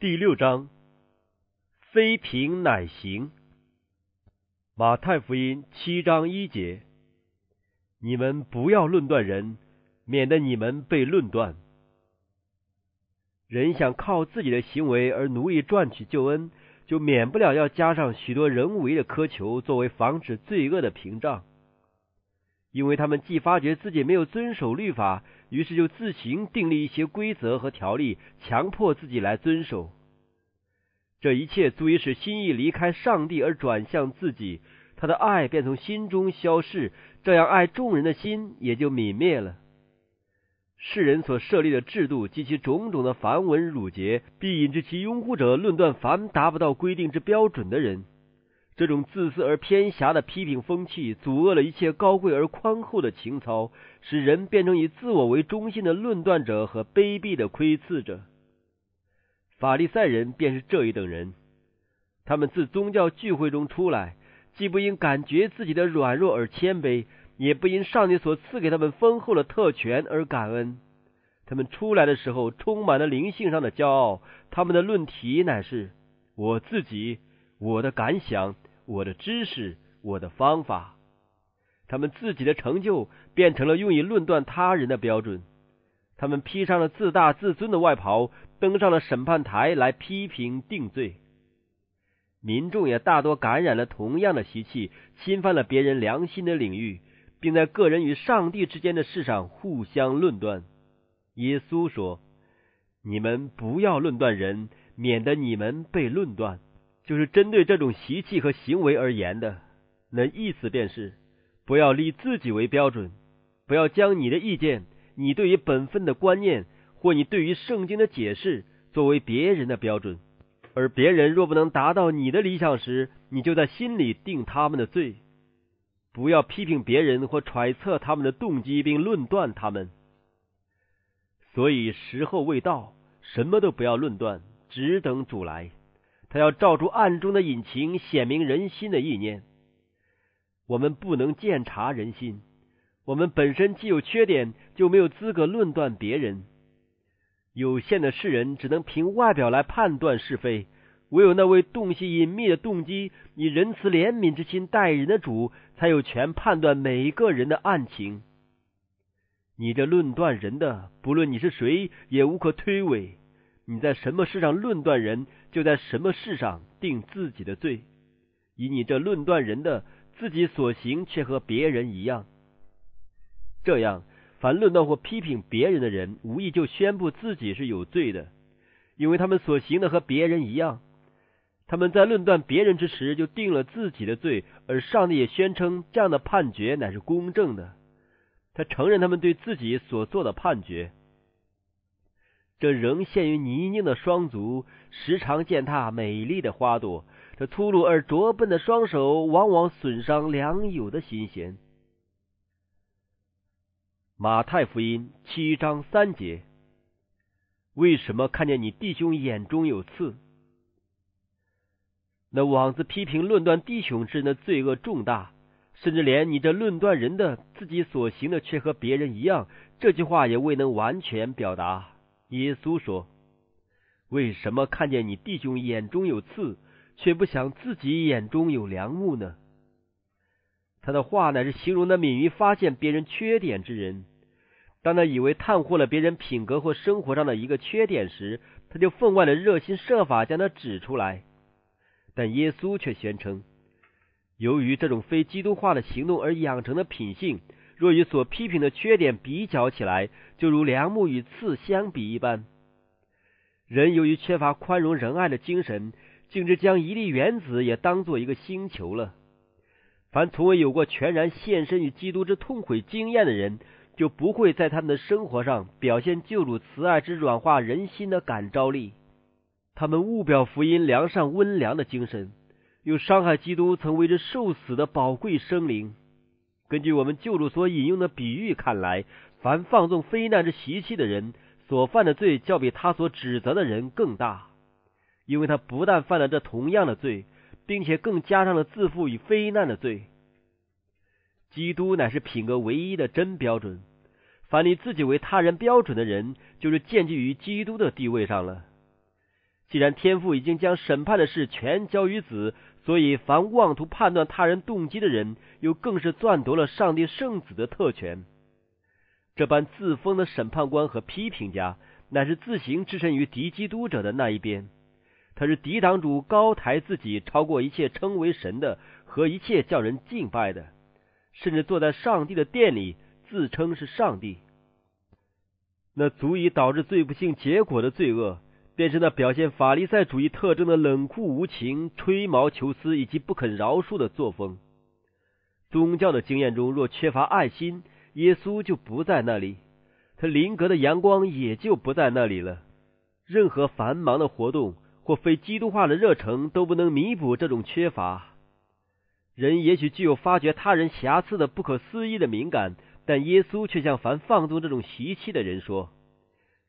第六章，非平乃行。马太福音七章一节：你们不要论断人，免得你们被论断。人想靠自己的行为而奴役赚取救恩，就免不了要加上许多人为的苛求，作为防止罪恶的屏障。因为他们既发觉自己没有遵守律法，于是就自行订立一些规则和条例，强迫自己来遵守。这一切足以使心意离开上帝而转向自己，他的爱便从心中消逝，这样爱众人的心也就泯灭了。世人所设立的制度及其种种的繁文缛节，必引致其拥护者论断凡达不到规定之标准的人。这种自私而偏狭的批评风气，阻遏了一切高贵而宽厚的情操，使人变成以自我为中心的论断者和卑鄙的窥伺者。法利赛人便是这一等人，他们自宗教聚会中出来，既不因感觉自己的软弱而谦卑，也不因上帝所赐给他们丰厚的特权而感恩。他们出来的时候，充满了灵性上的骄傲。他们的论题乃是：我自己，我的感想。我的知识，我的方法，他们自己的成就变成了用以论断他人的标准。他们披上了自大自尊的外袍，登上了审判台来批评定罪。民众也大多感染了同样的习气，侵犯了别人良心的领域，并在个人与上帝之间的事上互相论断。耶稣说：“你们不要论断人，免得你们被论断。”就是针对这种习气和行为而言的，那意思便是：不要立自己为标准，不要将你的意见、你对于本分的观念或你对于圣经的解释作为别人的标准。而别人若不能达到你的理想时，你就在心里定他们的罪。不要批评别人或揣测他们的动机，并论断他们。所以时候未到，什么都不要论断，只等主来。他要照出暗中的隐情，显明人心的意念。我们不能鉴察人心，我们本身既有缺点，就没有资格论断别人。有限的世人只能凭外表来判断是非，唯有那位洞悉隐秘的动机、以仁慈怜悯之心待人的主，才有权判断每一个人的案情。你这论断人的，不论你是谁，也无可推诿。你在什么事上论断人，就在什么事上定自己的罪。以你这论断人的，自己所行却和别人一样。这样，凡论断或批评别人的人，无意就宣布自己是有罪的，因为他们所行的和别人一样。他们在论断别人之时，就定了自己的罪，而上帝也宣称这样的判决乃是公正的。他承认他们对自己所做的判决。这仍陷于泥泞的双足，时常践踏美丽的花朵。这粗鲁而拙笨的双手，往往损伤良友的心弦。马太福音七章三节：为什么看见你弟兄眼中有刺？那妄自批评论断弟兄之人的罪恶重大，甚至连你这论断人的自己所行的却和别人一样，这句话也未能完全表达。耶稣说：“为什么看见你弟兄眼中有刺，却不想自己眼中有良木呢？”他的话乃是形容那敏于发现别人缺点之人。当他以为探获了别人品格或生活上的一个缺点时，他就分外的热心设法将它指出来。但耶稣却宣称，由于这种非基督化的行动而养成的品性。若与所批评的缺点比较起来，就如良木与刺相比一般。人由于缺乏宽容仁爱的精神，竟至将一粒原子也当做一个星球了。凡从未有过全然献身于基督之痛悔经验的人，就不会在他们的生活上表现救主慈爱之软化人心的感召力。他们误表福音良善温良的精神，又伤害基督曾为之受死的宝贵生灵。根据我们旧主所引用的比喻看来，凡放纵非难之习气的人所犯的罪，较比他所指责的人更大，因为他不但犯了这同样的罪，并且更加上了自负与非难的罪。基督乃是品格唯一的真标准，凡立自己为他人标准的人，就是建基于基督的地位上了。既然天父已经将审判的事全交于子，所以凡妄图判断他人动机的人，又更是篡夺了上帝圣子的特权。这般自封的审判官和批评家，乃是自行置身于敌基督者的那一边。他是抵挡主高抬自己超过一切称为神的和一切叫人敬拜的，甚至坐在上帝的殿里自称是上帝。那足以导致最不幸结果的罪恶。便是那表现法利赛主义特征的冷酷无情、吹毛求疵以及不肯饶恕的作风。宗教的经验中若缺乏爱心，耶稣就不在那里，他灵格的阳光也就不在那里了。任何繁忙的活动或非基督化的热诚都不能弥补这种缺乏。人也许具有发掘他人瑕疵的不可思议的敏感，但耶稣却向凡放纵这种习气的人说：“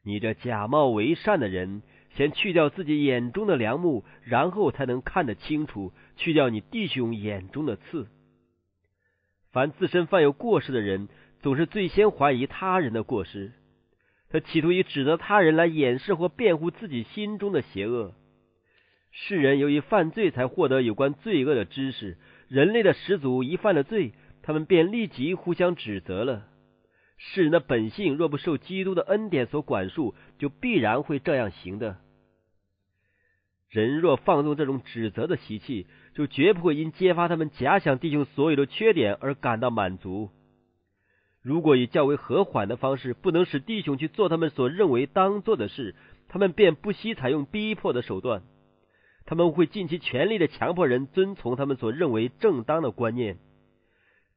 你这假冒为善的人。”先去掉自己眼中的良木，然后才能看得清楚。去掉你弟兄眼中的刺。凡自身犯有过失的人，总是最先怀疑他人的过失。他企图以指责他人来掩饰或辩护自己心中的邪恶。世人由于犯罪才获得有关罪恶的知识。人类的始祖一犯了罪，他们便立即互相指责了。世人的本性若不受基督的恩典所管束，就必然会这样行的。人若放纵这种指责的习气，就绝不会因揭发他们假想弟兄所有的缺点而感到满足。如果以较为和缓的方式，不能使弟兄去做他们所认为当做的事，他们便不惜采用逼迫的手段。他们会尽其全力的强迫人遵从他们所认为正当的观念。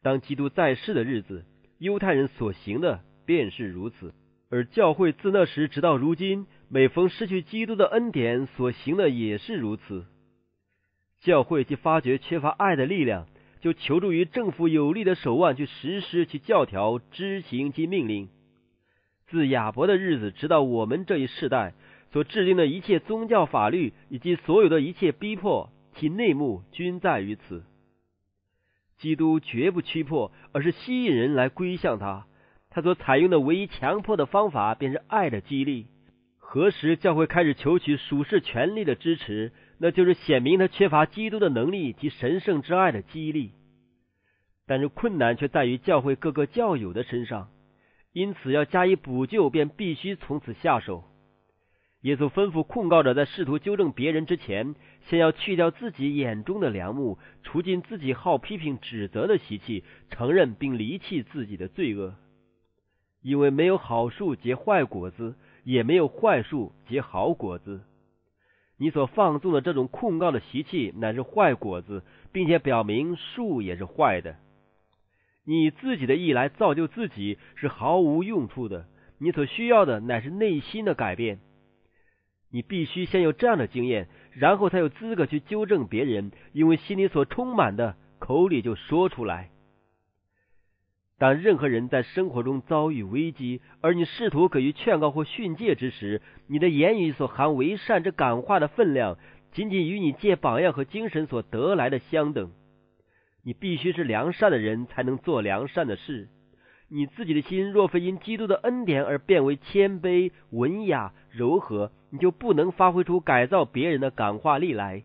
当基督在世的日子。犹太人所行的便是如此，而教会自那时直到如今，每逢失去基督的恩典，所行的也是如此。教会既发觉缺乏爱的力量，就求助于政府有力的手腕去实施其教条、执行其命令。自亚伯的日子直到我们这一世代，所制定的一切宗教法律以及所有的一切逼迫，其内幕均在于此。基督绝不屈迫，而是吸引人来归向他。他所采用的唯一强迫的方法，便是爱的激励。何时教会开始求取属世权力的支持，那就是显明他缺乏基督的能力及神圣之爱的激励。但是困难却在于教会各个教友的身上，因此要加以补救，便必须从此下手。耶稣吩咐控告者在试图纠正别人之前，先要去掉自己眼中的良木，除尽自己好批评指责的习气，承认并离弃自己的罪恶。因为没有好树结坏果子，也没有坏树结好果子。你所放纵的这种控告的习气，乃是坏果子，并且表明树也是坏的。你自己的意来造就自己是毫无用处的。你所需要的乃是内心的改变。你必须先有这样的经验，然后才有资格去纠正别人，因为心里所充满的，口里就说出来。当任何人在生活中遭遇危机，而你试图给予劝告或训诫之时，你的言语所含为善之感化的分量，仅仅与你借榜样和精神所得来的相等。你必须是良善的人，才能做良善的事。你自己的心若非因基督的恩典而变为谦卑、文雅、柔和，你就不能发挥出改造别人的感化力来。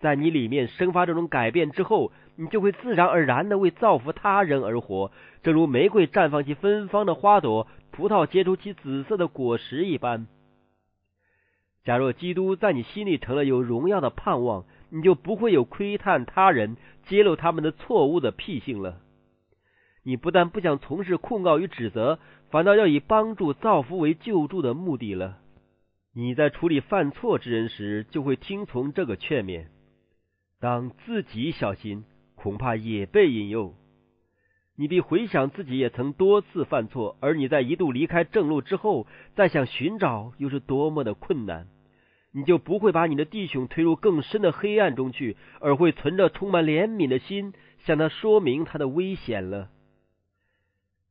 在你里面生发这种改变之后，你就会自然而然的为造福他人而活，正如玫瑰绽放其芬芳的花朵，葡萄结出其紫色的果实一般。假若基督在你心里成了有荣耀的盼望，你就不会有窥探他人、揭露他们的错误的癖性了。你不但不想从事控告与指责，反倒要以帮助造福为救助的目的了。你在处理犯错之人时，就会听从这个劝勉。当自己小心，恐怕也被引诱。你必回想自己也曾多次犯错，而你在一度离开正路之后，再想寻找，又是多么的困难。你就不会把你的弟兄推入更深的黑暗中去，而会存着充满怜悯的心，向他说明他的危险了。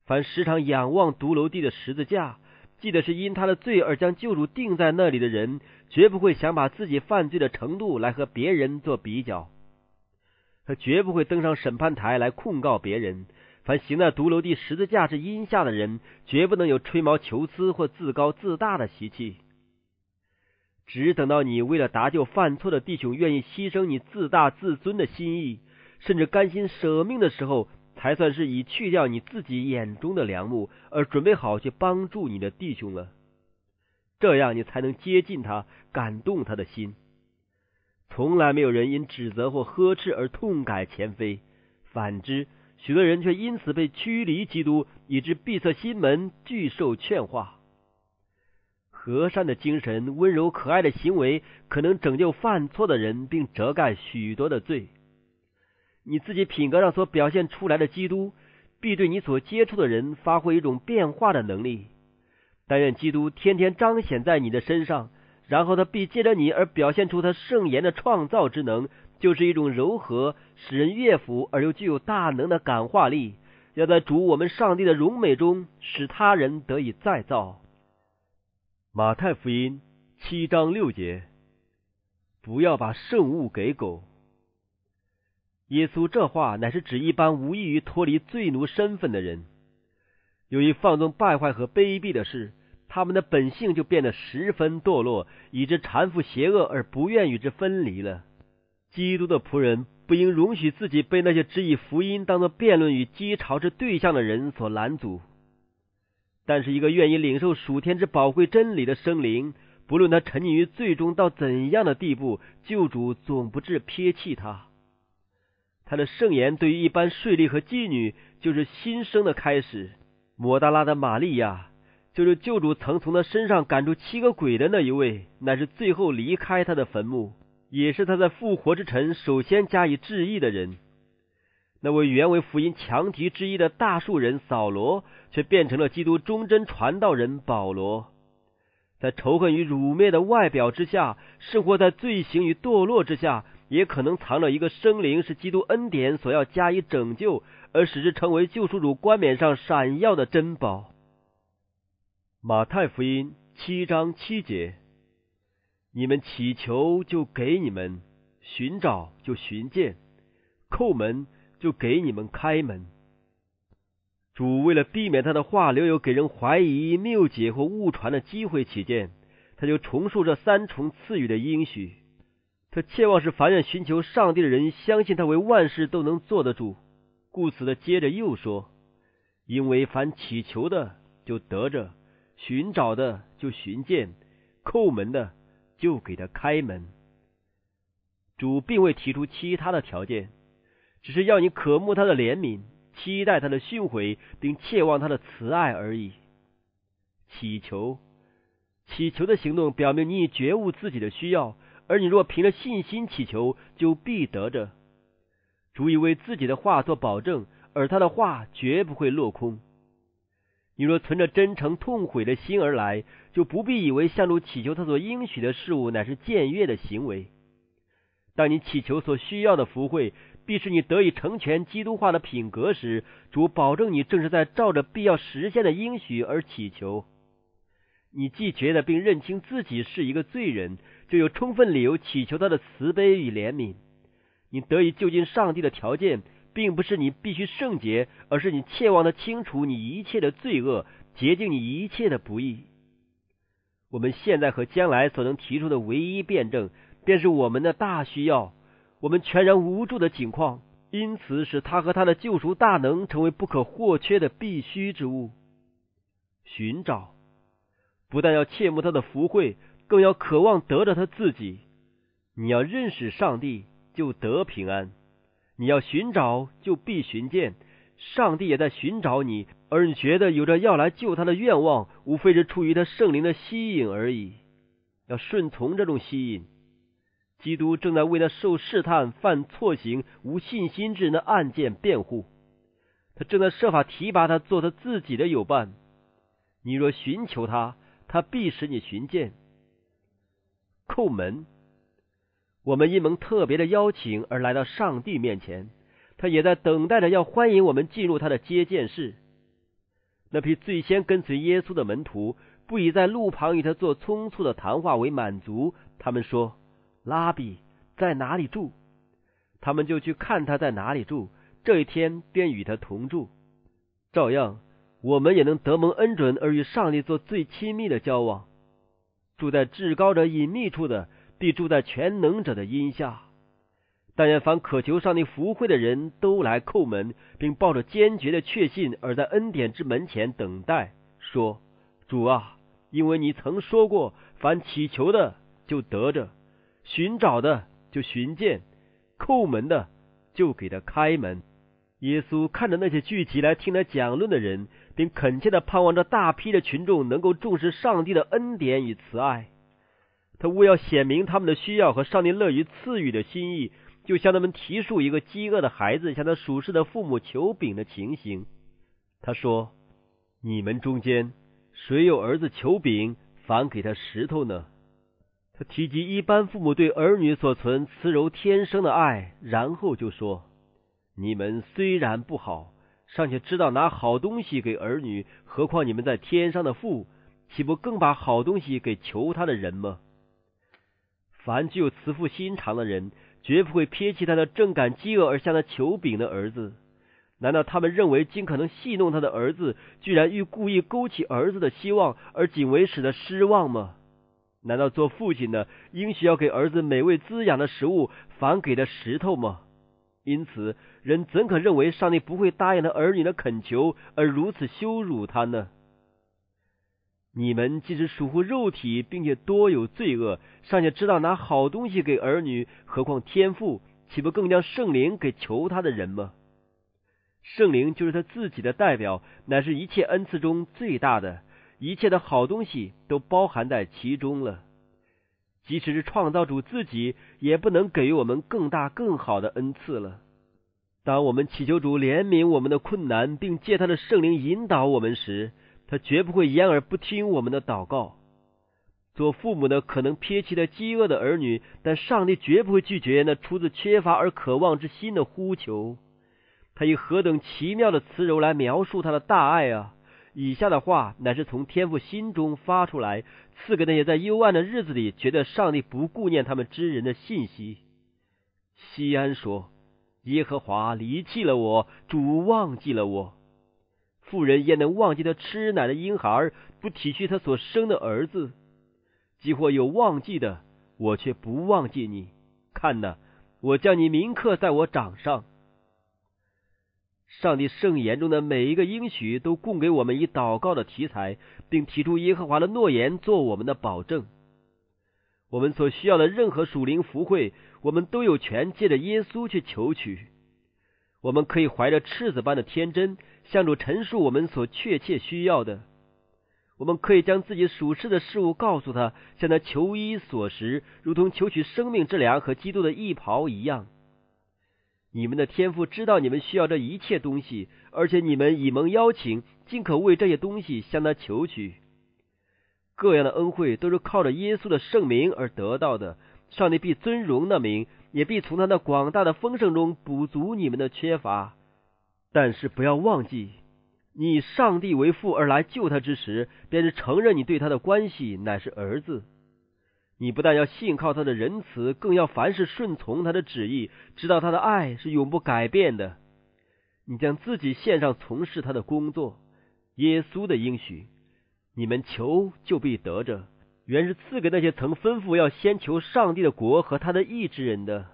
凡时常仰望独楼地的十字架，记得是因他的罪而将救主定在那里的人，绝不会想把自己犯罪的程度来和别人做比较。他绝不会登上审判台来控告别人。凡行在独楼地十字架之阴下的人，绝不能有吹毛求疵或自高自大的习气。只等到你为了搭救犯错的弟兄，愿意牺牲你自大自尊的心意，甚至甘心舍命的时候，才算是已去掉你自己眼中的良木，而准备好去帮助你的弟兄了。这样，你才能接近他，感动他的心。从来没有人因指责或呵斥而痛改前非，反之，许多人却因此被驱离基督，以致闭塞心门，拒受劝化。和善的精神、温柔可爱的行为，可能拯救犯错的人，并遮盖许多的罪。你自己品格上所表现出来的基督，必对你所接触的人发挥一种变化的能力。但愿基督天天彰显在你的身上，然后他必借着你而表现出他圣言的创造之能，就是一种柔和、使人悦服而又具有大能的感化力，要在主我们上帝的荣美中使他人得以再造。马太福音七章六节：不要把圣物给狗。耶稣这话乃是指一般无异于脱离罪奴身份的人，由于放纵败坏和卑鄙的事。他们的本性就变得十分堕落，以致缠缚邪恶而不愿与之分离了。基督的仆人不应容许自己被那些只以福音当作辩论与讥嘲之对象的人所拦阻。但是，一个愿意领受属天之宝贵真理的生灵，不论他沉溺于罪中到怎样的地步，救主总不至撇弃他。他的圣言对于一般税吏和妓女，就是新生的开始。摩达拉的玛利亚。就是救主曾从他身上赶出七个鬼的那一位，乃是最后离开他的坟墓，也是他在复活之晨首先加以致意的人。那位原为福音强敌之一的大树人扫罗，却变成了基督忠贞传道人保罗。在仇恨与辱灭的外表之下，生活在罪行与堕落之下，也可能藏着一个生灵，是基督恩典所要加以拯救，而使之成为救赎主冠冕上闪耀的珍宝。马太福音七章七节：你们祈求，就给你们；寻找，就寻见；叩门，就给你们开门。主为了避免他的话留有给人怀疑、谬解或误传的机会起见，他就重述这三重赐予的应许。他切望是凡愿寻求上帝的人相信他为万事都能做得住，故此的接着又说：因为凡祈求的，就得着。寻找的就寻见，叩门的就给他开门。主并未提出其他的条件，只是要你渴慕他的怜悯，期待他的训诲，并切望他的慈爱而已。祈求，祈求的行动表明你已觉悟自己的需要，而你若凭着信心祈求，就必得着。主以为自己的话做保证，而他的话绝不会落空。你若存着真诚痛悔的心而来，就不必以为向主祈求他所应许的事物乃是僭越的行为。当你祈求所需要的福慧，必使你得以成全基督化的品格时，主保证你正是在照着必要实现的应许而祈求。你既觉得并认清自己是一个罪人，就有充分理由祈求他的慈悲与怜悯。你得以就近上帝的条件。并不是你必须圣洁，而是你切望的清除你一切的罪恶，洁净你一切的不义。我们现在和将来所能提出的唯一辩证，便是我们的大需要，我们全然无助的境况，因此使他和他的救赎大能成为不可或缺的必须之物。寻找，不但要切慕他的福慧，更要渴望得着他自己。你要认识上帝，就得平安。你要寻找，就必寻见。上帝也在寻找你，而你觉得有着要来救他的愿望，无非是出于他圣灵的吸引而已。要顺从这种吸引。基督正在为那受试探、犯错行、无信心之人的案件辩护，他正在设法提拔他做他自己的友伴。你若寻求他，他必使你寻见。叩门。我们因蒙特别的邀请而来到上帝面前，他也在等待着要欢迎我们进入他的接见室。那批最先跟随耶稣的门徒不以在路旁与他做匆促的谈话为满足，他们说：“拉比在哪里住？”他们就去看他在哪里住，这一天便与他同住。照样，我们也能得蒙恩准而与上帝做最亲密的交往。住在至高者隐秘处的，必住在全能者的荫下。但愿凡渴求上帝福惠的人都来叩门，并抱着坚决的确信，而在恩典之门前等待，说：“主啊，因为你曾说过，凡祈求的就得着，寻找的就寻见，叩门的就给他开门。”耶稣看着那些聚集来听他讲论的人，并恳切的盼望着大批的群众能够重视上帝的恩典与慈爱。他为要显明他们的需要和上帝乐于赐予的心意。就向他们提述一个饥饿的孩子向他属世的父母求饼的情形。他说：“你们中间谁有儿子求饼，反给他石头呢？”他提及一般父母对儿女所存慈柔天生的爱，然后就说：“你们虽然不好，尚且知道拿好东西给儿女，何况你们在天上的父，岂不更把好东西给求他的人吗？凡具有慈父心肠的人。”绝不会撇弃他的正感饥饿而向他求饼的儿子。难道他们认为尽可能戏弄他的儿子，居然欲故意勾起儿子的希望，而仅为使他失望吗？难道做父亲的应许要给儿子美味滋养的食物，反给他石头吗？因此，人怎可认为上帝不会答应他儿女的恳求，而如此羞辱他呢？你们既是属乎肉体，并且多有罪恶，尚且知道拿好东西给儿女，何况天父岂不更将圣灵给求他的人吗？圣灵就是他自己的代表，乃是一切恩赐中最大的，一切的好东西都包含在其中了。即使是创造主自己，也不能给予我们更大更好的恩赐了。当我们祈求主怜悯我们的困难，并借他的圣灵引导我们时，他绝不会掩耳不听我们的祷告。做父母的可能撇弃了饥饿的儿女，但上帝绝不会拒绝那出自缺乏而渴望之心的呼求。他以何等奇妙的词柔来描述他的大爱啊！以下的话乃是从天父心中发出来，赐给那些在幽暗的日子里觉得上帝不顾念他们之人的信息。西安说：“耶和华离弃了我，主忘记了我。”妇人焉能忘记他吃奶的婴孩，不体恤他所生的儿子？即或有忘记的，我却不忘记你。看呐，我将你铭刻在我掌上。上帝圣言中的每一个应许，都供给我们以祷告的题材，并提出耶和华的诺言做我们的保证。我们所需要的任何属灵福惠，我们都有权借着耶稣去求取。我们可以怀着赤子般的天真。向主陈述我们所确切需要的，我们可以将自己属世的事物告诉他，向他求医所食，如同求取生命之粮和基督的义袍一样。你们的天父知道你们需要这一切东西，而且你们以蒙邀请，尽可为这些东西向他求取。各样的恩惠都是靠着耶稣的圣名而得到的，上帝必尊荣那名，也必从他那广大的丰盛中补足你们的缺乏。但是不要忘记，你上帝为父而来救他之时，便是承认你对他的关系乃是儿子。你不但要信靠他的仁慈，更要凡事顺从他的旨意，知道他的爱是永不改变的。你将自己献上，从事他的工作。耶稣的应许，你们求就必得着，原是赐给那些曾吩咐要先求上帝的国和他的义之人的。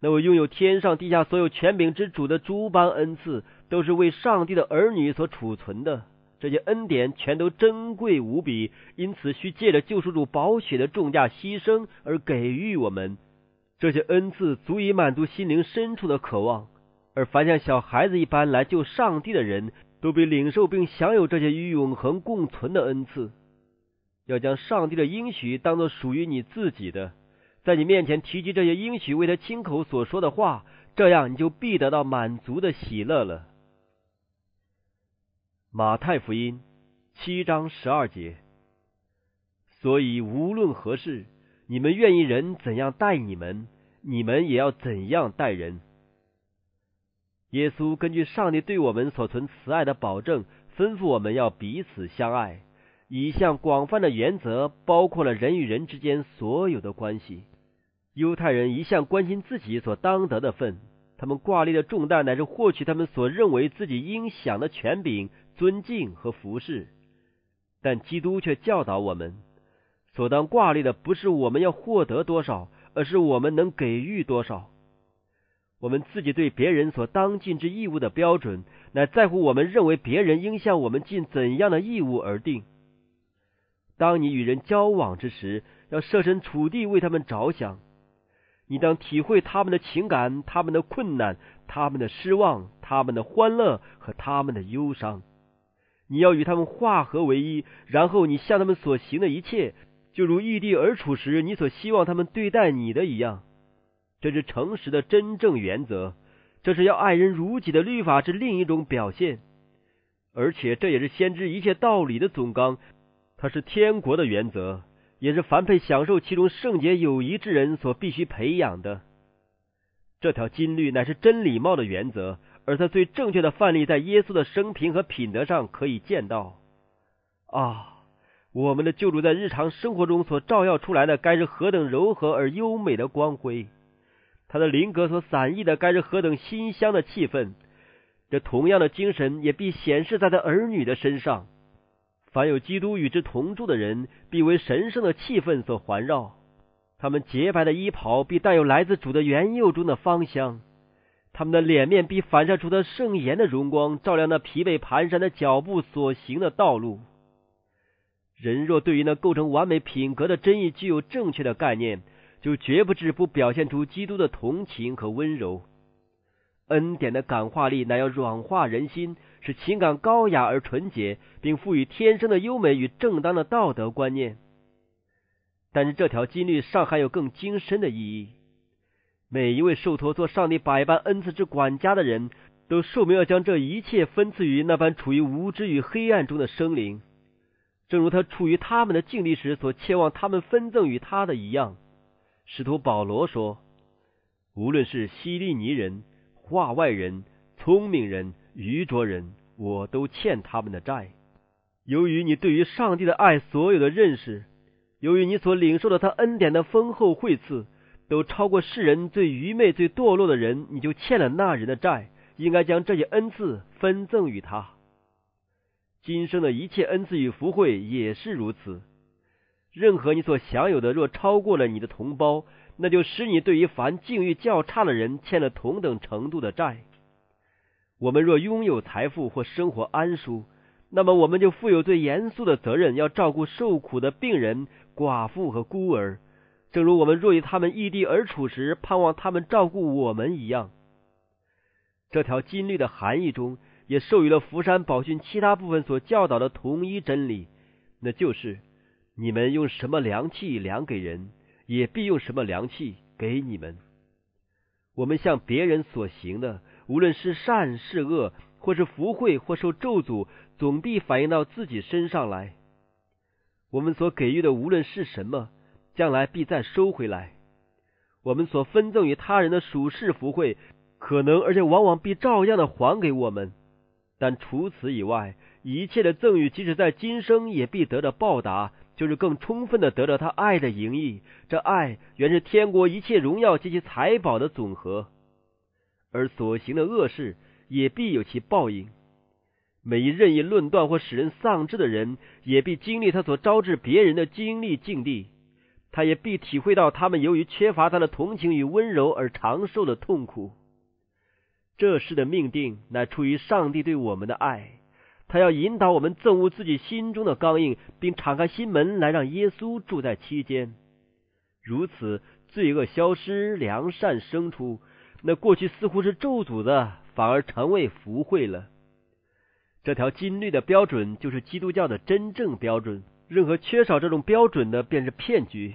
那位拥有天上地下所有权柄之主的诸般恩赐，都是为上帝的儿女所储存的。这些恩典全都珍贵无比，因此需借着救赎主宝血的重价牺牲而给予我们。这些恩赐足以满足心灵深处的渴望，而凡像小孩子一般来救上帝的人，都被领受并享有这些与永恒共存的恩赐。要将上帝的应许当作属于你自己的。在你面前提及这些应许为他亲口所说的话，这样你就必得到满足的喜乐了。马太福音七章十二节。所以无论何事，你们愿意人怎样待你们，你们也要怎样待人。耶稣根据上帝对我们所存慈爱的保证，吩咐我们要彼此相爱。一项广泛的原则包括了人与人之间所有的关系。犹太人一向关心自己所当得的份，他们挂立的重担乃是获取他们所认为自己应享的权柄、尊敬和服侍。但基督却教导我们：所当挂虑的不是我们要获得多少，而是我们能给予多少。我们自己对别人所当尽之义务的标准，乃在乎我们认为别人应向我们尽怎样的义务而定。当你与人交往之时，要设身处地为他们着想，你当体会他们的情感、他们的困难、他们的失望、他们的欢乐和他们的忧伤。你要与他们化合为一，然后你向他们所行的一切，就如异地而处时你所希望他们对待你的一样。这是诚实的真正原则，这是要爱人如己的律法之另一种表现，而且这也是先知一切道理的总纲。它是天国的原则，也是凡配享受其中圣洁友谊之人所必须培养的。这条金律乃是真礼貌的原则，而他最正确的范例在耶稣的生平和品德上可以见到。啊，我们的救主在日常生活中所照耀出来的，该是何等柔和而优美的光辉！他的灵格所散溢的，该是何等馨香的气氛！这同样的精神也必显示在他儿女的身上。凡有基督与之同住的人，必为神圣的气氛所环绕。他们洁白的衣袍必带有来自主的原佑中的芳香。他们的脸面必反射出他圣颜的荣光，照亮那疲惫蹒跚的脚步所行的道路。人若对于那构成完美品格的真意具有正确的概念，就绝不至不表现出基督的同情和温柔。恩典的感化力乃要软化人心。使情感高雅而纯洁，并赋予天生的优美与正当的道德观念。但是这条金律尚含有更精深的意义。每一位受托做上帝百般恩赐之管家的人，都受命要将这一切分赐于那般处于无知与黑暗中的生灵，正如他处于他们的境地时所期望他们分赠于他的一样。使徒保罗说：“无论是希利尼人、化外人、聪明人。”愚拙人，我都欠他们的债。由于你对于上帝的爱所有的认识，由于你所领受的他恩典的丰厚惠赐，都超过世人最愚昧、最堕落的人，你就欠了那人的债，应该将这些恩赐分赠于他。今生的一切恩赐与福慧也是如此。任何你所享有的，若超过了你的同胞，那就使你对于凡境遇较差的人欠了同等程度的债。我们若拥有财富或生活安舒，那么我们就负有最严肃的责任，要照顾受苦的病人、寡妇和孤儿，正如我们若与他们异地而处时，盼望他们照顾我们一样。这条金律的含义中，也授予了福山宝训其他部分所教导的同一真理，那就是：你们用什么良器量给人，也必用什么良器给你们。我们向别人所行的。无论是善是恶，或是福慧或受咒诅，总必反映到自己身上来。我们所给予的无论是什么，将来必再收回来。我们所分赠于他人的属世福慧，可能而且往往必照样的还给我们。但除此以外，一切的赠与，即使在今生也必得到报答，就是更充分的得到他爱的盈溢。这爱原是天国一切荣耀及其财宝的总和。而所行的恶事也必有其报应。每一任意论断或使人丧志的人，也必经历他所招致别人的经历境地。他也必体会到他们由于缺乏他的同情与温柔而长受的痛苦。这事的命定乃出于上帝对我们的爱，他要引导我们憎恶自己心中的刚硬，并敞开心门来让耶稣住在其间。如此，罪恶消失，良善生出。那过去似乎是咒诅的，反而成为福慧了。这条金律的标准就是基督教的真正标准。任何缺少这种标准的，便是骗局。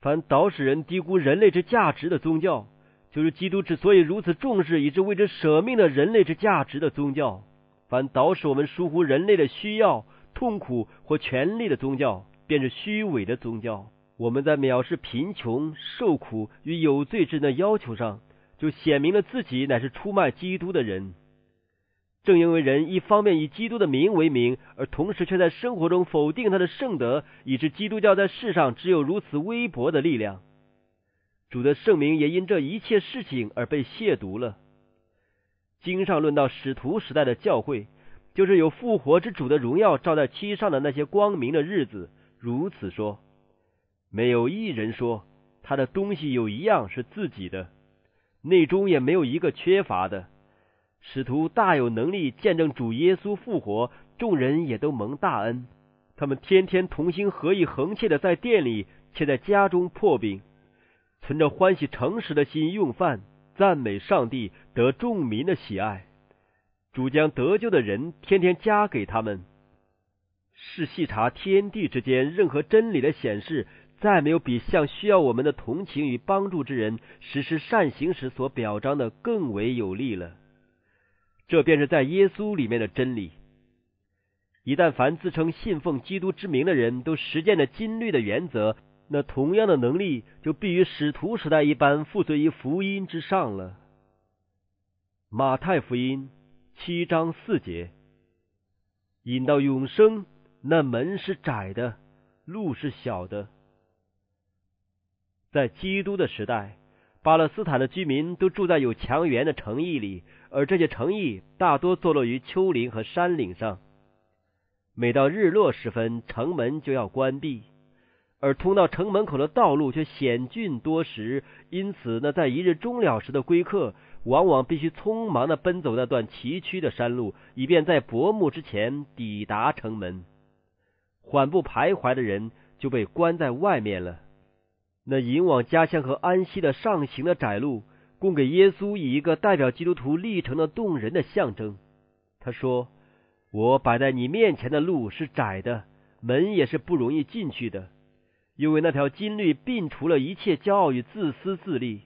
凡导使人低估人类之价值的宗教，就是基督之所以如此重视以致为之舍命的人类之价值的宗教。凡导使我们疏忽人类的需要、痛苦或权利的宗教，便是虚伪的宗教。我们在藐视贫穷、受苦与有罪之人的要求上。就显明了自己乃是出卖基督的人。正因为人一方面以基督的名为名，而同时却在生活中否定他的圣德，以致基督教在世上只有如此微薄的力量。主的圣名也因这一切事情而被亵渎了。经上论到使徒时代的教会，就是有复活之主的荣耀照在其上的那些光明的日子，如此说：没有一人说他的东西有一样是自己的，内中也没有一个缺乏的。使徒大有能力见证主耶稣复活，众人也都蒙大恩。他们天天同心合意、恒切的在店里，且在家中破饼，存着欢喜诚实的心用饭，赞美上帝，得众民的喜爱。主将得救的人天天加给他们。是细察天地之间任何真理的显示，再没有比向需要我们的同情与帮助之人实施善行时所表彰的更为有力了。这便是在耶稣里面的真理。一旦凡自称信奉基督之名的人都实践了金律的原则，那同样的能力就必于使徒时代一般附随于福音之上了。马太福音七章四节，引到永生。那门是窄的，路是小的。在基督的时代，巴勒斯坦的居民都住在有墙垣的城邑里，而这些城邑大多坐落于丘陵和山岭上。每到日落时分，城门就要关闭，而通到城门口的道路却险峻多时，因此，那在一日终了时的归客。往往必须匆忙的奔走那段崎岖的山路，以便在薄暮之前抵达城门。缓步徘徊的人就被关在外面了。那引往家乡和安息的上行的窄路，供给耶稣以一个代表基督徒历程的动人的象征。他说：“我摆在你面前的路是窄的，门也是不容易进去的，因为那条金律摒除了一切骄傲与自私自利。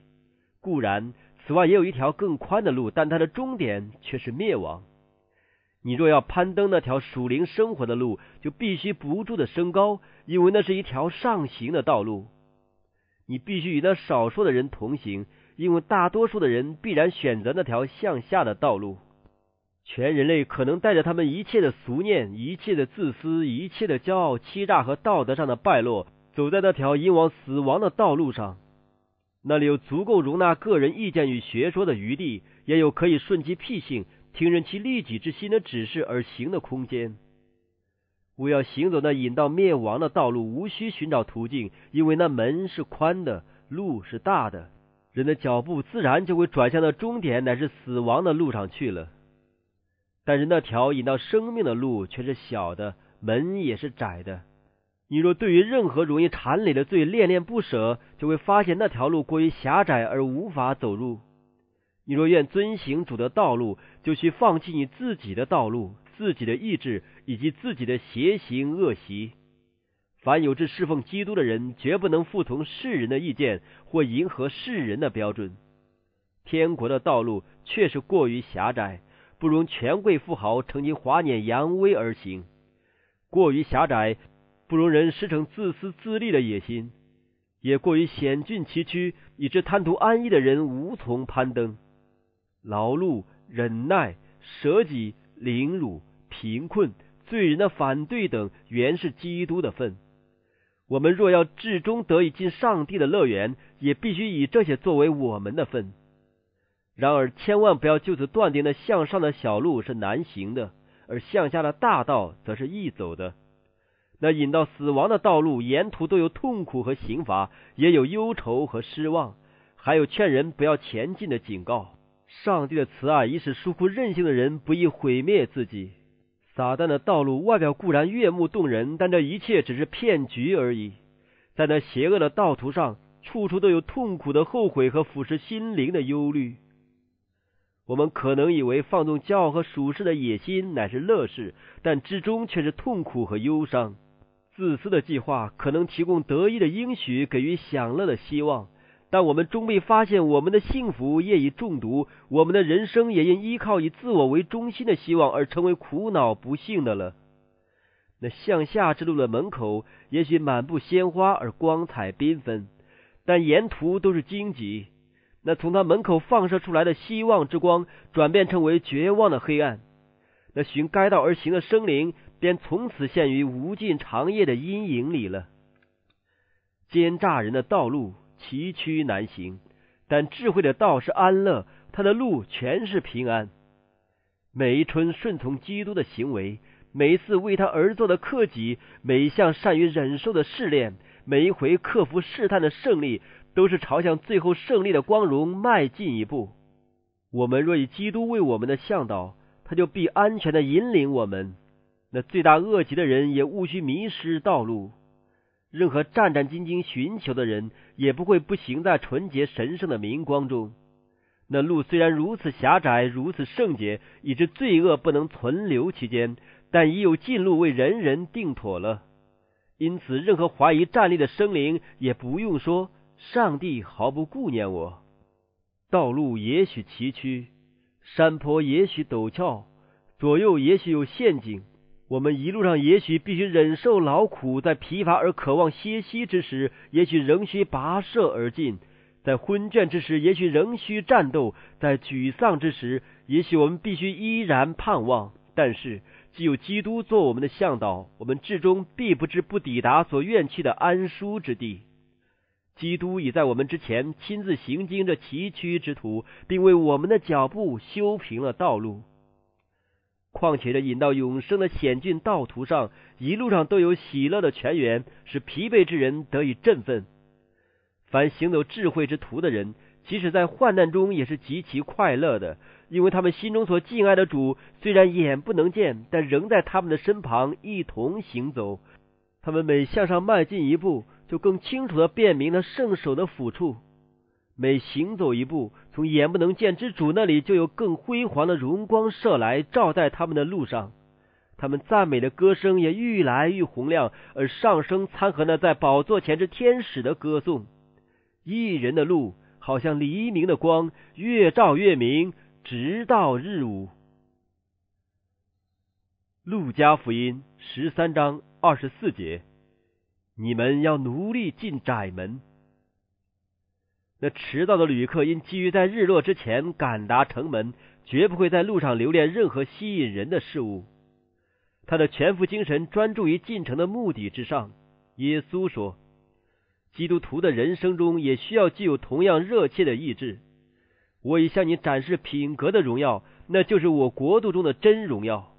固然，此外也有一条更宽的路，但它的终点却是灭亡。”你若要攀登那条属灵生活的路，就必须不住的升高，因为那是一条上行的道路。你必须与那少数的人同行，因为大多数的人必然选择那条向下的道路。全人类可能带着他们一切的俗念、一切的自私、一切的骄傲、欺诈和道德上的败落，走在那条引往死亡的道路上。那里有足够容纳个人意见与学说的余地，也有可以顺其屁性。听任其利己之心的指示而行的空间。我要行走那引到灭亡的道路，无需寻找途径，因为那门是宽的，路是大的，人的脚步自然就会转向那终点乃是死亡的路上去了。但是那条引到生命的路却是小的，门也是窄的。你若对于任何容易缠累的罪恋恋不舍，就会发现那条路过于狭窄而无法走入。你若愿遵行主的道路，就去放弃你自己的道路、自己的意志以及自己的邪行恶习。凡有志侍奉基督的人，绝不能服从世人的意见或迎合世人的标准。天国的道路确实过于狭窄，不容权贵富豪乘其华辇扬威而行；过于狭窄，不容人施成自私自利的野心；也过于险峻崎岖，以致贪图安逸的人无从攀登。劳碌、忍耐、舍己、凌辱、贫困、罪人的反对等，原是基督的份。我们若要至终得以进上帝的乐园，也必须以这些作为我们的份。然而，千万不要就此断定那向上的小路是难行的，而向下的大道则是易走的。那引到死亡的道路，沿途都有痛苦和刑罚，也有忧愁和失望，还有劝人不要前进的警告。上帝的慈爱，已使疏忽任性的人不易毁灭自己。撒旦的道路外表固然悦目动人，但这一切只是骗局而已。在那邪恶的道途上，处处都有痛苦的后悔和腐蚀心灵的忧虑。我们可能以为放纵骄傲和属世的野心乃是乐事，但之中却是痛苦和忧伤。自私的计划可能提供得意的应许，给予享乐的希望。但我们终被发现，我们的幸福业已中毒，我们的人生也因依靠以自我为中心的希望而成为苦恼不幸的了。那向下之路的门口，也许满布鲜花而光彩缤纷，但沿途都是荆棘。那从他门口放射出来的希望之光，转变成为绝望的黑暗。那循该道而行的生灵，便从此陷于无尽长夜的阴影里了。奸诈人的道路。崎岖难行，但智慧的道是安乐，他的路全是平安。每一春顺从基督的行为，每一次为他而做的克己，每一项善于忍受的试炼，每一回克服试探的胜利，都是朝向最后胜利的光荣迈进一步。我们若以基督为我们的向导，他就必安全的引领我们。那罪大恶极的人也务须迷失道路。任何战战兢兢寻求的人，也不会不行在纯洁神圣的明光中。那路虽然如此狭窄，如此圣洁，以致罪恶不能存留其间，但已有近路为人人定妥了。因此，任何怀疑站立的生灵也不用说：“上帝毫不顾念我。”道路也许崎岖，山坡也许陡峭，左右也许有陷阱。我们一路上也许必须忍受劳苦，在疲乏而渴望歇息之时，也许仍需跋涉而进。在昏倦之时，也许仍需战斗；在沮丧之时，也许我们必须依然盼望。但是，既有基督做我们的向导，我们至终必不知不抵达所愿去的安舒之地。基督已在我们之前亲自行经这崎岖之途，并为我们的脚步修平了道路。况且这引到永生的险峻道途上，一路上都有喜乐的泉源，使疲惫之人得以振奋。凡行走智慧之途的人，即使在患难中也是极其快乐的，因为他们心中所敬爱的主，虽然眼不能见，但仍在他们的身旁一同行走。他们每向上迈进一步，就更清楚的辨明了圣手的抚触；每行走一步，从眼不能见之主那里，就有更辉煌的荣光射来，照在他们的路上。他们赞美的歌声也愈来愈洪亮，而上升参合那在宝座前之天使的歌颂。一人的路，好像黎明的光，越照越明，直到日午。路加福音十三章二十四节：你们要努力进窄门。那迟到的旅客因急于在日落之前赶达城门，绝不会在路上留恋任何吸引人的事物。他的全副精神专注于进城的目的之上。耶稣说。基督徒的人生中也需要具有同样热切的意志。我已向你展示品格的荣耀，那就是我国度中的真荣耀。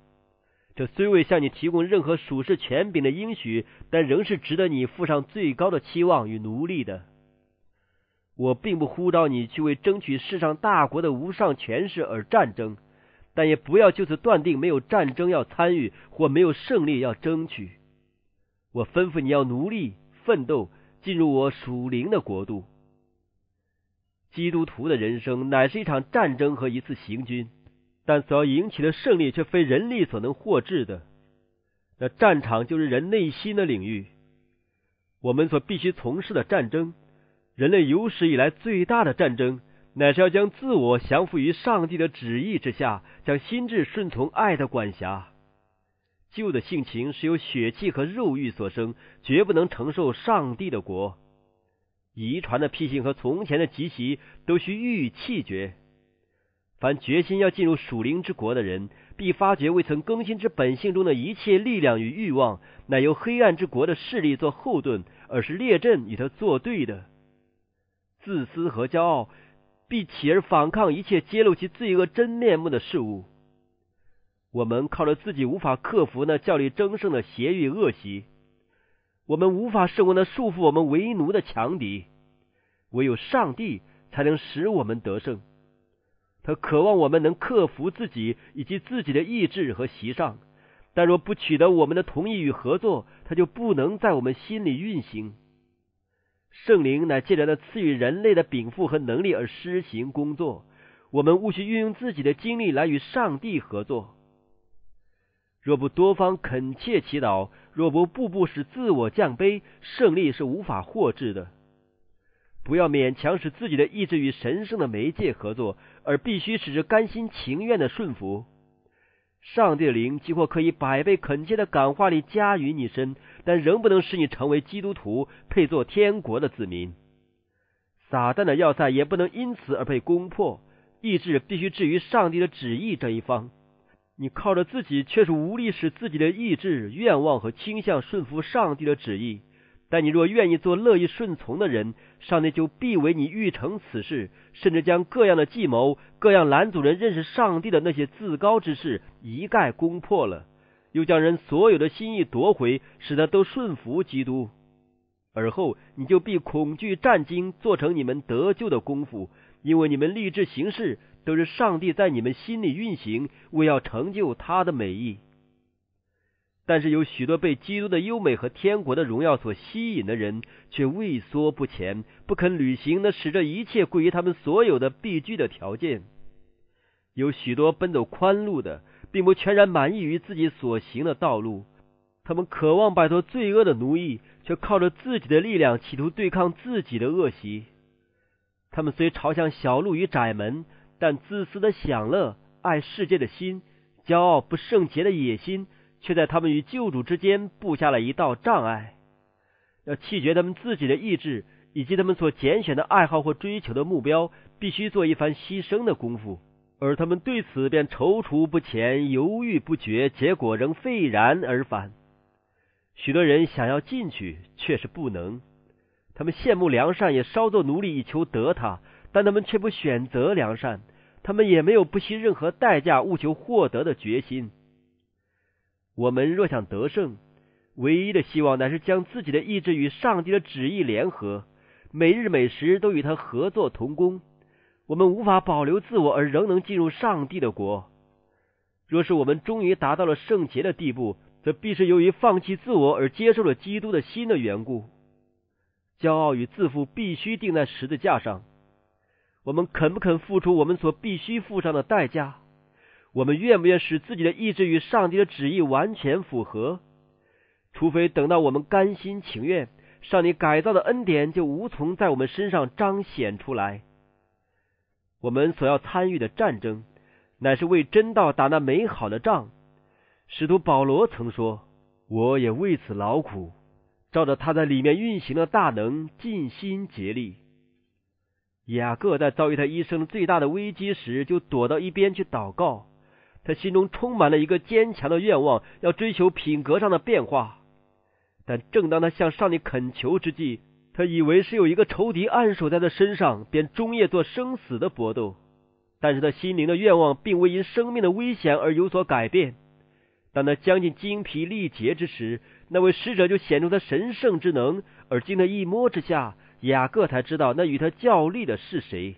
这虽未向你提供任何属世权柄的应许，但仍是值得你付上最高的期望与努力的。我并不呼召你去为争取世上大国的无上权势而战争，但也不要就此断定没有战争要参与或没有胜利要争取。我吩咐你要努力奋斗。进入我属灵的国度。基督徒的人生乃是一场战争和一次行军，但所要赢取的胜利却非人力所能获致的。那战场就是人内心的领域。我们所必须从事的战争，人类有史以来最大的战争，乃是要将自我降服于上帝的旨意之下，将心智顺从爱的管辖。旧的性情是由血气和肉欲所生，绝不能承受上帝的国。遗传的癖性和从前的疾习都需予以弃绝。凡决心要进入属灵之国的人，必发觉未曾更新之本性中的一切力量与欲望，乃由黑暗之国的势力做后盾，而是列阵与他作对的。自私和骄傲必起而反抗一切揭露其罪恶真面目的事物。我们靠着自己无法克服那教力争胜的邪欲恶习，我们无法胜过那束缚我们为奴的强敌，唯有上帝才能使我们得胜。他渴望我们能克服自己以及自己的意志和习尚，但若不取得我们的同意与合作，他就不能在我们心里运行。圣灵乃借着那赐予人类的禀赋和能力而施行工作，我们务须运用自己的精力来与上帝合作。若不多方恳切祈祷，若不步步使自我降卑，胜利是无法获致的。不要勉强使自己的意志与神圣的媒介合作，而必须使之甘心情愿的顺服。上帝的灵几乎可以百倍恳切的感化力加于你身，但仍不能使你成为基督徒，配作天国的子民。撒旦的要塞也不能因此而被攻破。意志必须置于上帝的旨意这一方。你靠着自己，却是无力使自己的意志、愿望和倾向顺服上帝的旨意。但你若愿意做乐意顺从的人，上帝就必为你预成此事，甚至将各样的计谋、各样拦阻人认识上帝的那些自高之事一概攻破了。又将人所有的心意夺回，使他都顺服基督。而后你就必恐惧战惊，做成你们得救的功夫，因为你们立志行事，都是上帝在你们心里运行，为要成就他的美意。但是有许多被基督的优美和天国的荣耀所吸引的人，却畏缩不前，不肯履行那使这一切归于他们所有的必居的条件。有许多奔走宽路的，并不全然满意于自己所行的道路，他们渴望摆脱罪恶的奴役。却靠着自己的力量，企图对抗自己的恶习。他们虽朝向小路与窄门，但自私的享乐、爱世界的心、骄傲不圣洁的野心，却在他们与救主之间布下了一道障碍。要弃绝他们自己的意志，以及他们所拣选的爱好或追求的目标，必须做一番牺牲的功夫。而他们对此便踌躇不前，犹豫不决，结果仍废然而返。许多人想要进去，却是不能。他们羡慕良善，也稍作努力以求得他，但他们却不选择良善。他们也没有不惜任何代价务求获得的决心。我们若想得胜，唯一的希望乃是将自己的意志与上帝的旨意联合，每日每时都与他合作同工。我们无法保留自我而仍能进入上帝的国。若是我们终于达到了圣洁的地步，则必是由于放弃自我而接受了基督的新的缘故。骄傲与自负必须钉在十字架上。我们肯不肯付出我们所必须付上的代价？我们愿不愿使自己的意志与上帝的旨意完全符合？除非等到我们甘心情愿，上帝改造的恩典就无从在我们身上彰显出来。我们所要参与的战争，乃是为真道打那美好的仗。使徒保罗曾说：“我也为此劳苦，照着他在里面运行的大能，尽心竭力。”雅各在遭遇他一生最大的危机时，就躲到一边去祷告。他心中充满了一个坚强的愿望，要追求品格上的变化。但正当他向上帝恳求之际，他以为是有一个仇敌暗守在他身上，便终夜做生死的搏斗。但是他心灵的愿望并未因生命的危险而有所改变。当他将近精疲力竭之时，那位使者就显出他神圣之能，而经他一摸之下，雅各才知道那与他较力的是谁。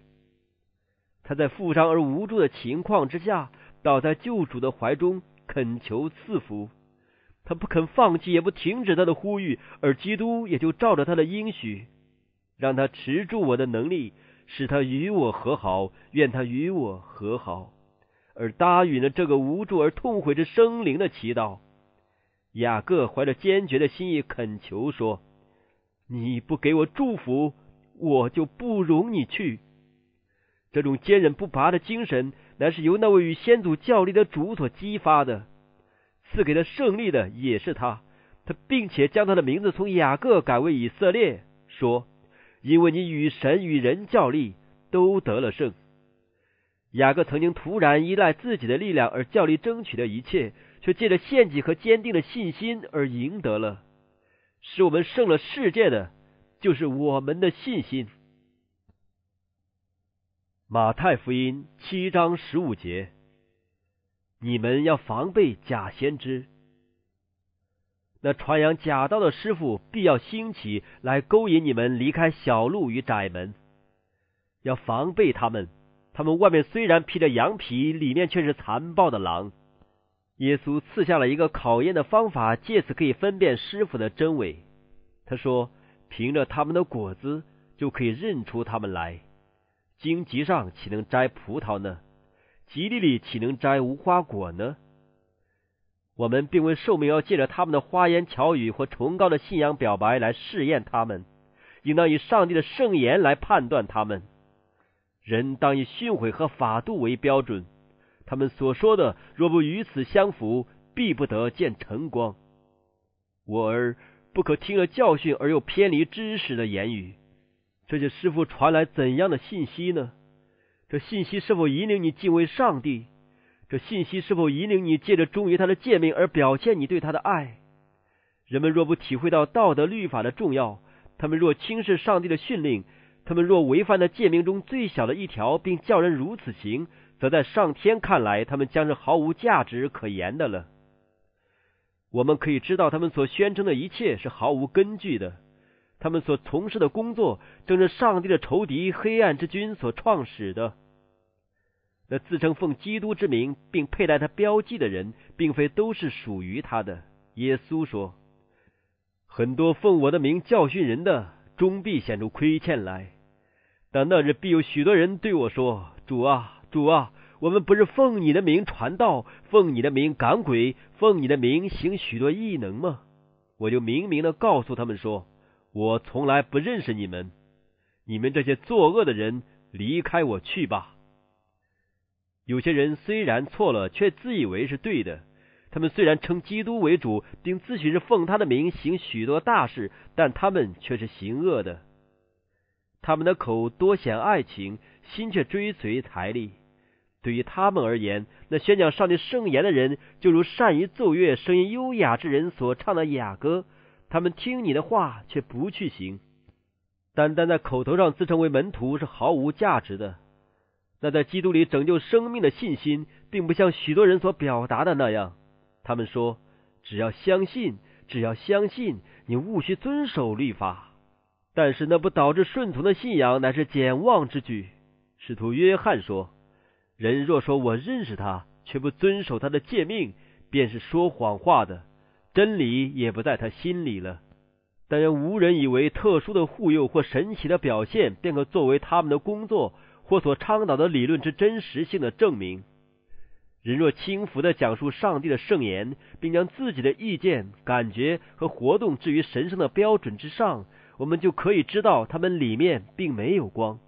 他在负伤而无助的情况之下，倒在救主的怀中，恳求赐福。他不肯放弃，也不停止他的呼吁，而基督也就照着他的应许，让他持住我的能力，使他与我和好，愿他与我和好。而答应了这个无助而痛悔之生灵的祈祷，雅各怀着坚决的心意恳求说：“你不给我祝福，我就不容你去。”这种坚韧不拔的精神，乃是由那位与先祖较力的主所激发的。赐给他胜利的也是他，他并且将他的名字从雅各改为以色列，说：“因为你与神与人较力，都得了胜。”雅各曾经突然依赖自己的力量而较力争取的一切，却借着献祭和坚定的信心而赢得了。使我们胜了世界的，就是我们的信心。马太福音七章十五节：你们要防备假先知，那传扬假道的师傅必要兴起来勾引你们离开小路与窄门，要防备他们。他们外面虽然披着羊皮，里面却是残暴的狼。耶稣赐下了一个考验的方法，借此可以分辨师傅的真伪。他说：“凭着他们的果子，就可以认出他们来。荆棘上岂能摘葡萄呢？吉利里岂能摘无花果呢？”我们并未受命要借着他们的花言巧语或崇高的信仰表白来试验他们，应当以上帝的圣言来判断他们。人当以训诲和法度为标准，他们所说的若不与此相符，必不得见晨光。我儿不可听了教训而又偏离知识的言语。这些师傅传来怎样的信息呢？这信息是否引领你敬畏上帝？这信息是否引领你借着忠于他的诫命而表现你对他的爱？人们若不体会到道德律法的重要，他们若轻视上帝的训令。他们若违反了诫命中最小的一条，并叫人如此行，则在上天看来，他们将是毫无价值可言的了。我们可以知道，他们所宣称的一切是毫无根据的。他们所从事的工作，正是上帝的仇敌黑暗之君所创始的。那自称奉基督之名，并佩戴他标记的人，并非都是属于他的。耶稣说：“很多奉我的名教训人的，终必显出亏欠来。但那日必有许多人对我说：‘主啊，主啊！’”我们不是奉你的名传道，奉你的名赶鬼，奉你的名行许多异能吗？我就明明的告诉他们说，我从来不认识你们，你们这些作恶的人，离开我去吧。有些人虽然错了，却自以为是对的；他们虽然称基督为主，并自诩是奉他的名行许多大事，但他们却是行恶的。他们的口多显爱情，心却追随财力。对于他们而言，那宣讲上帝圣言的人，就如善于奏乐、声音优雅之人所唱的雅歌。他们听你的话，却不去行，单单在口头上自称为门徒是毫无价值的。那在基督里拯救生命的信心，并不像许多人所表达的那样。他们说：“只要相信，只要相信，你务须遵守律法。”但是那不导致顺从的信仰，乃是简妄之举。使徒约翰说。人若说我认识他，却不遵守他的诫命，便是说谎话的，真理也不在他心里了。但愿无人以为特殊的护佑或神奇的表现，便可作为他们的工作或所倡导的理论之真实性的证明。人若轻浮的讲述上帝的圣言，并将自己的意见、感觉和活动置于神圣的标准之上，我们就可以知道他们里面并没有光。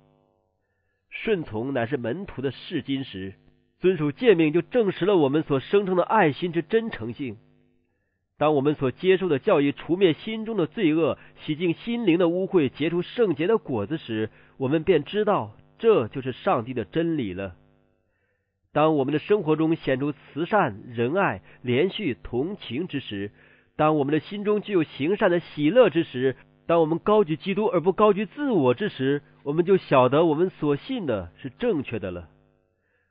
顺从乃是门徒的试金石，遵守诫命就证实了我们所声称的爱心之真诚性。当我们所接受的教义除灭心中的罪恶，洗净心灵的污秽，结出圣洁的果子时，我们便知道这就是上帝的真理了。当我们的生活中显出慈善、仁爱、连续、同情之时，当我们的心中具有行善的喜乐之时，当我们高举基督而不高举自我之时，我们就晓得我们所信的是正确的了。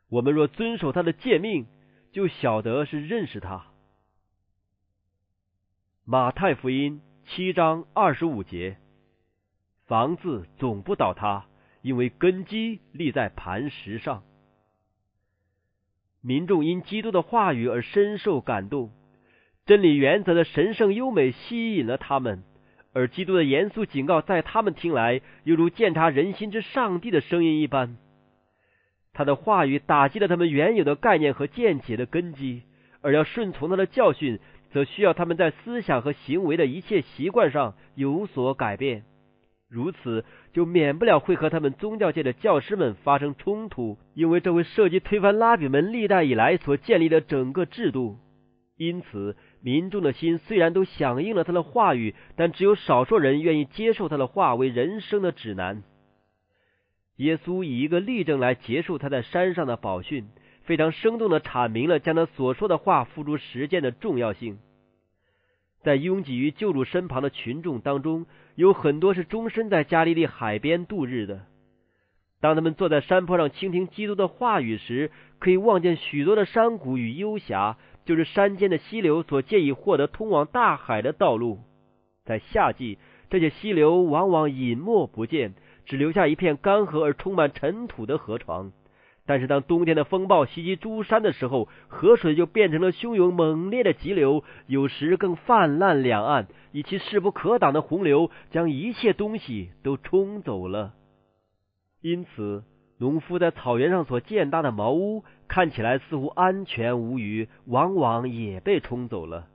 我们若遵守他的诫命，就晓得是认识他。马太福音七章二十五节：房子总不倒塌，因为根基立在磐石上。民众因基督的话语而深受感动，真理原则的神圣优美吸引了他们。而基督的严肃警告，在他们听来，犹如鉴察人心之上帝的声音一般。他的话语打击了他们原有的概念和见解的根基，而要顺从他的教训，则需要他们在思想和行为的一切习惯上有所改变。如此，就免不了会和他们宗教界的教师们发生冲突，因为这会涉及推翻拉比们历代以来所建立的整个制度。因此。民众的心虽然都响应了他的话语，但只有少数人愿意接受他的话为人生的指南。耶稣以一个例证来结束他在山上的宝训，非常生动的阐明了将他所说的话付诸实践的重要性。在拥挤于救主身旁的群众当中，有很多是终身在加利利海边度日的。当他们坐在山坡上倾听基督的话语时，可以望见许多的山谷与幽峡。就是山间的溪流所借以获得通往大海的道路。在夏季，这些溪流往往隐没不见，只留下一片干涸而充满尘土的河床。但是，当冬天的风暴袭击珠山的时候，河水就变成了汹涌猛烈的急流，有时更泛滥两岸，以其势不可挡的洪流将一切东西都冲走了。因此，农夫在草原上所建搭的茅屋。看起来似乎安全无虞，往往也被冲走了。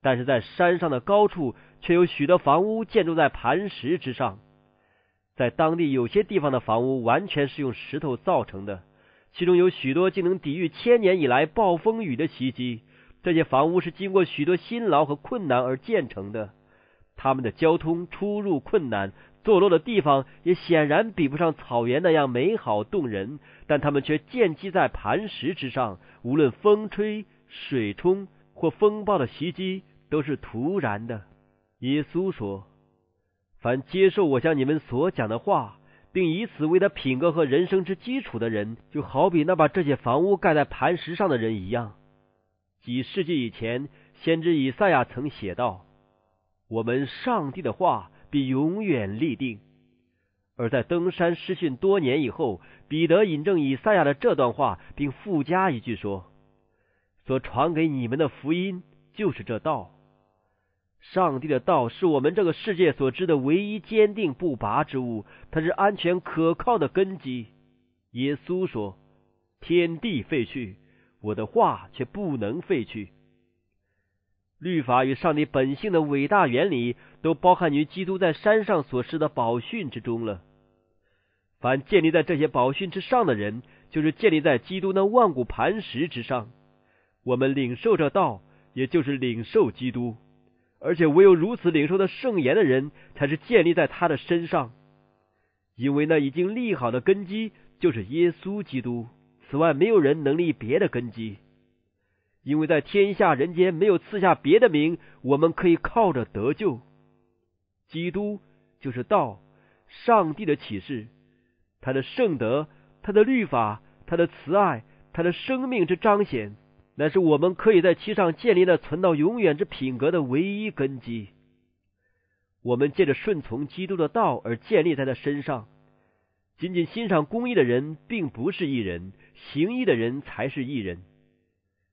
但是在山上的高处，却有许多房屋建筑在磐石之上。在当地有些地方的房屋完全是用石头造成的，其中有许多竟能抵御千年以来暴风雨的袭击。这些房屋是经过许多辛劳和困难而建成的，他们的交通出入困难。坐落的地方也显然比不上草原那样美好动人，但他们却建基在磐石之上，无论风吹、水冲或风暴的袭击，都是突然的。耶稣说：“凡接受我向你们所讲的话，并以此为他品格和人生之基础的人，就好比那把这些房屋盖在磐石上的人一样。几世纪以前，先知以赛亚曾写道：“我们上帝的话必永远立定。”而在登山失训多年以后，彼得引证以赛亚的这段话，并附加一句说：“所传给你们的福音就是这道。上帝的道是我们这个世界所知的唯一坚定不拔之物，它是安全可靠的根基。”耶稣说：“天地废去，我的话却不能废去。”律法与上帝本性的伟大原理，都包含于基督在山上所施的宝训之中了。凡建立在这些宝训之上的人，就是建立在基督那万古磐石之上。我们领受这道，也就是领受基督，而且唯有如此领受的圣言的人，才是建立在他的身上。因为那已经立好的根基，就是耶稣基督。此外，没有人能立别的根基。因为在天下人间没有赐下别的名，我们可以靠着得救。基督就是道，上帝的启示。他的圣德，他的律法，他的慈爱，他的生命之彰显，乃是我们可以在其上建立的存到永远之品格的唯一根基。我们借着顺从基督的道而建立在他身上。仅仅欣赏公义的人并不是义人，行义的人才是义人。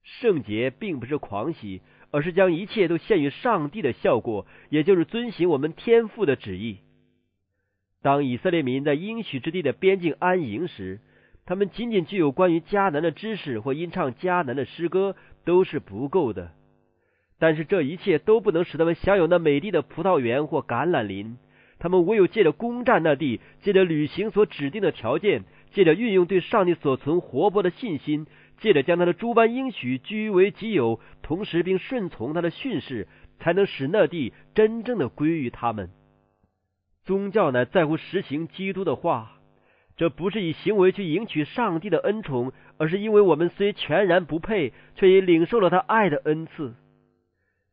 圣洁并不是狂喜，而是将一切都献于上帝的效果，也就是遵行我们天父的旨意。当以色列民在应许之地的边境安营时，他们仅仅具有关于迦南的知识或吟唱迦南的诗歌都是不够的。但是这一切都不能使他们享有那美丽的葡萄园或橄榄林。他们唯有借着攻占那地，借着履行所指定的条件，借着运用对上帝所存活泼的信心，借着将他的诸般应许据为己有，同时并顺从他的训示，才能使那地真正的归于他们。宗教乃在乎实行基督的话，这不是以行为去赢取上帝的恩宠，而是因为我们虽全然不配，却也领受了他爱的恩赐。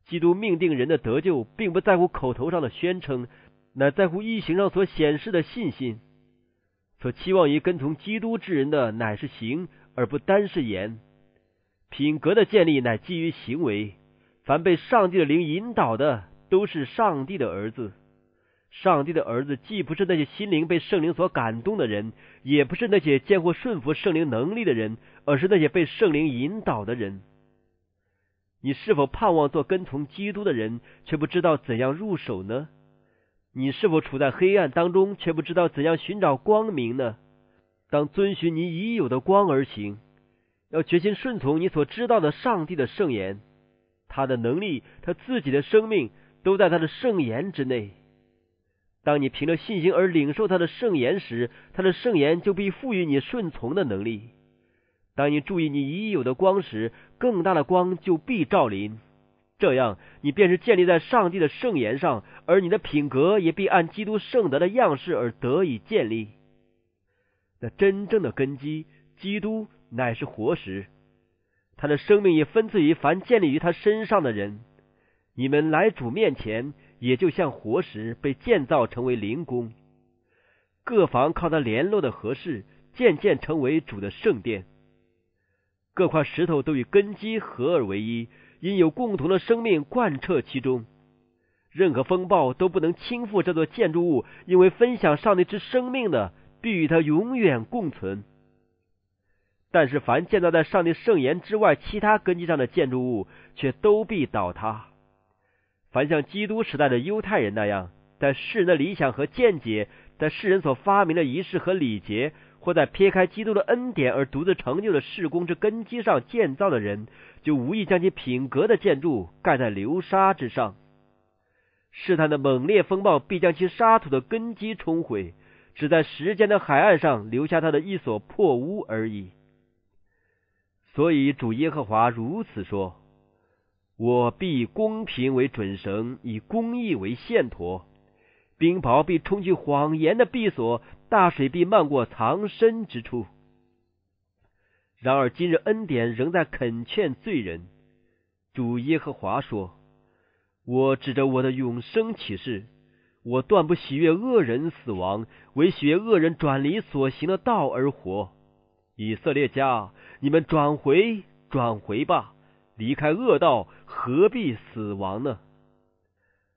基督命定人的得救，并不在乎口头上的宣称，乃在乎意行上所显示的信心。所期望于跟从基督之人的，乃是行，而不单是言。品格的建立乃基于行为。凡被上帝的灵引导的，都是上帝的儿子。上帝的儿子既不是那些心灵被圣灵所感动的人，也不是那些见过顺服圣灵能力的人，而是那些被圣灵引导的人。你是否盼望做跟从基督的人，却不知道怎样入手呢？你是否处在黑暗当中，却不知道怎样寻找光明呢？当遵循你已有的光而行，要决心顺从你所知道的上帝的圣言，他的能力，他自己的生命，都在他的圣言之内。当你凭着信心而领受他的圣言时，他的圣言就必赋予你顺从的能力。当你注意你已有的光时，更大的光就必照临。这样，你便是建立在上帝的圣言上，而你的品格也必按基督圣德的样式而得以建立。那真正的根基，基督乃是活石，他的生命也分赐于凡建立于他身上的人。你们来主面前。也就像活石被建造成为灵宫，各房靠它联络的合适，渐渐成为主的圣殿。各块石头都与根基合而为一，因有共同的生命贯彻其中。任何风暴都不能倾覆这座建筑物，因为分享上帝之生命的，必与它永远共存。但是，凡建造在上帝圣言之外其他根基上的建筑物，却都必倒塌。凡像基督时代的犹太人那样，在世人的理想和见解，在世人所发明的仪式和礼节，或在撇开基督的恩典而独自成就的事工之根基上建造的人，就无意将其品格的建筑盖在流沙之上。试探的猛烈风暴必将其沙土的根基冲毁，只在时间的海岸上留下他的一所破屋而已。所以主耶和华如此说。我必公平为准绳，以公义为线砣。冰雹必冲去谎言的闭锁，大水必漫过藏身之处。然而今日恩典仍在恳劝罪人。主耶和华说：“我指着我的永生启示，我断不喜悦恶人死亡，唯喜悦恶人转离所行的道而活。以色列家，你们转回，转回吧。”离开恶道，何必死亡呢？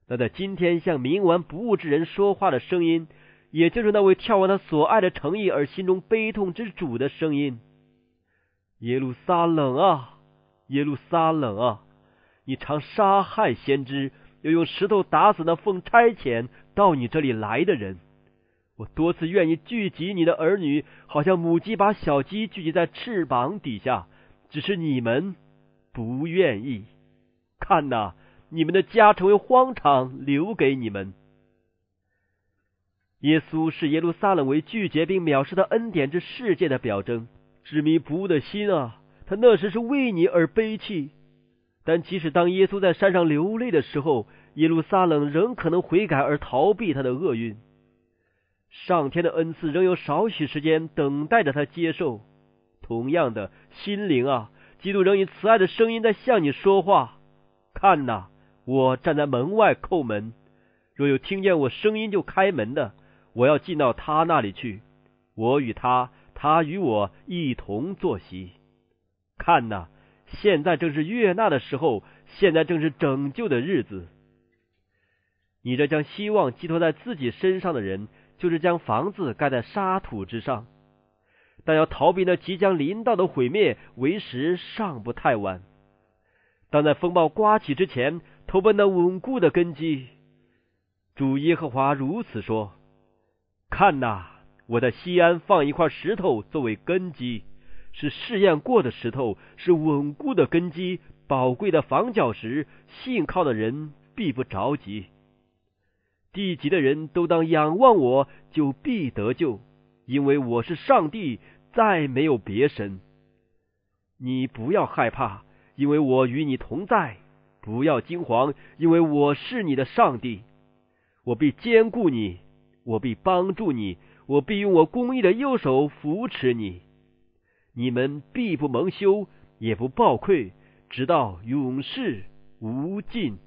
那在今天向冥顽不悟之人说话的声音，也就是那位眺望他所爱的诚意而心中悲痛之主的声音。耶路撒冷啊，耶路撒冷啊！你常杀害先知，又用石头打死那奉差遣到你这里来的人。我多次愿意聚集你的儿女，好像母鸡把小鸡聚集在翅膀底下，只是你们不愿意。看呐，你们的家成为荒场，留给你们。耶稣视耶路撒冷为拒绝并藐视他恩典之世界的表征。执迷不悟的心啊，他那时是为你而悲泣。但即使当耶稣在山上流泪的时候，耶路撒冷仍可能悔改而逃避他的厄运。上天的恩赐仍有少许时间等待着他接受。同样的心灵啊，基督仍以慈爱的声音在向你说话。看呐，我站在门外叩门，若有听见我声音就开门的，我要进到他那里去，我与他，他与我一同坐席。看呐，现在正是悦纳的时候，现在正是拯救的日子。你这将希望寄托在自己身上的人。就是将房子盖在沙土之上，但要逃避那即将临到的毁灭，为时尚不太晚。当在风暴刮起之前，投奔那稳固的根基。主耶和华如此说：“看呐，我在西安放一块石头作为根基，是试验过的石头，是稳固的根基，宝贵的房角石，信靠的人必不着急。”地级的人都当仰望我，就必得救，因为我是上帝，再没有别神。你不要害怕，因为我与你同在；不要惊惶，因为我是你的上帝。我必坚固你，我必帮助你，我必用我公义的右手扶持你。你们必不蒙羞，也不暴愧，直到永世无尽。